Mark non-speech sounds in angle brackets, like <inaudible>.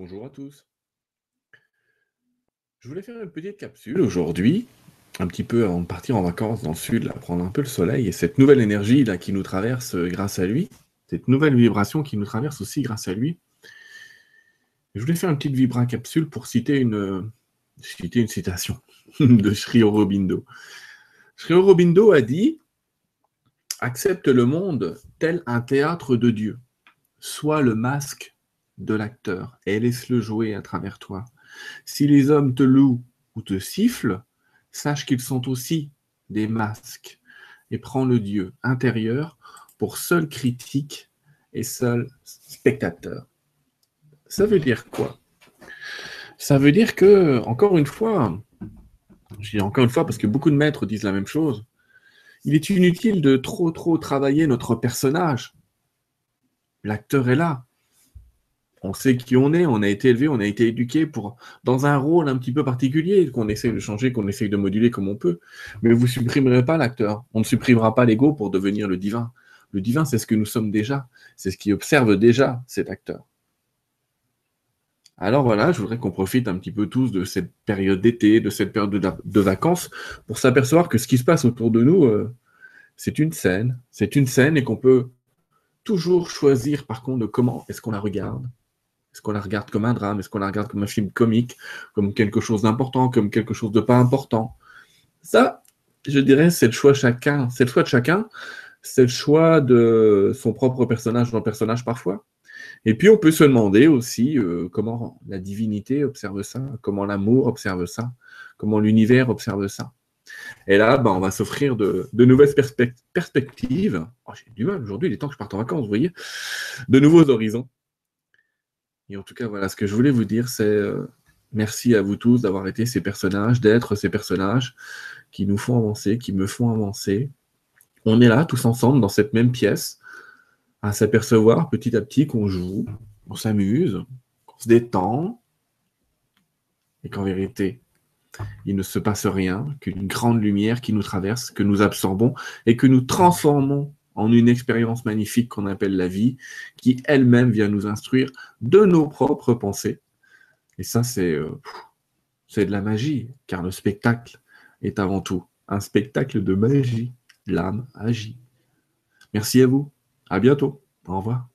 Bonjour à tous. Je voulais faire une petite capsule aujourd'hui, un petit peu avant de partir en vacances dans le sud, prendre un peu le soleil et cette nouvelle énergie là qui nous traverse euh, grâce à lui, cette nouvelle vibration qui nous traverse aussi grâce à lui. Je voulais faire une petite vibra capsule pour citer une, euh, citation <laughs> de Sri Aurobindo. Sri Aurobindo a dit Accepte le monde tel un théâtre de Dieu. Sois le masque de l'acteur et laisse-le jouer à travers toi. Si les hommes te louent ou te sifflent, sache qu'ils sont aussi des masques et prends le Dieu intérieur pour seul critique et seul spectateur. Ça veut dire quoi? Ça veut dire que, encore une fois, je dis encore une fois parce que beaucoup de maîtres disent la même chose, il est inutile de trop trop travailler notre personnage. L'acteur est là, on sait qui on est, on a été élevé, on a été éduqué pour dans un rôle un petit peu particulier qu'on essaye de changer, qu'on essaye de moduler comme on peut. Mais vous supprimerez pas l'acteur. On ne supprimera pas l'ego pour devenir le divin. Le divin, c'est ce que nous sommes déjà. C'est ce qui observe déjà cet acteur. Alors voilà, je voudrais qu'on profite un petit peu tous de cette période d'été, de cette période de, vacances, pour s'apercevoir que ce qui se passe autour de nous, euh, c'est une scène. C'est une scène et qu'on peut toujours choisir par contre de comment est-ce qu'on la regarde, est-ce qu'on la regarde comme un drame Est-ce qu'on la regarde comme un film comique Comme quelque chose d'important Comme quelque chose de pas important Ça, je dirais, c'est le choix chacun. C'est le choix de chacun. C'est le choix de son propre personnage dans le personnage parfois. Et puis on peut se demander aussi euh, comment la divinité observe ça, comment l'amour observe ça, comment l'univers observe ça. Et là, ben, on va s'offrir de, nouvelles perspectives. Oh, j'ai du mal aujourd'hui, il est temps que je parte en vacances, vous voyez. De nouveaux horizons. Et en tout cas, voilà, ce que je voulais vous dire, c'est euh, merci à vous tous d'avoir été ces personnages, d'être ces personnages qui nous font avancer, qui me font avancer. On est là tous ensemble dans cette même pièce, à s'apercevoir petit à petit qu'on joue, qu'on s'amuse, qu'on se détend, et qu'en vérité, il ne se passe rien, qu'une grande lumière qui nous traverse, que nous absorbons et que nous transformons en une expérience magnifique qu'on appelle la vie, qui elle-même vient nous instruire de nos propres pensées. Et ça, c'est euh, c'est de la magie, car le spectacle est avant tout un spectacle de magie. L'âme agit. Merci à vous. À bientôt. Au revoir.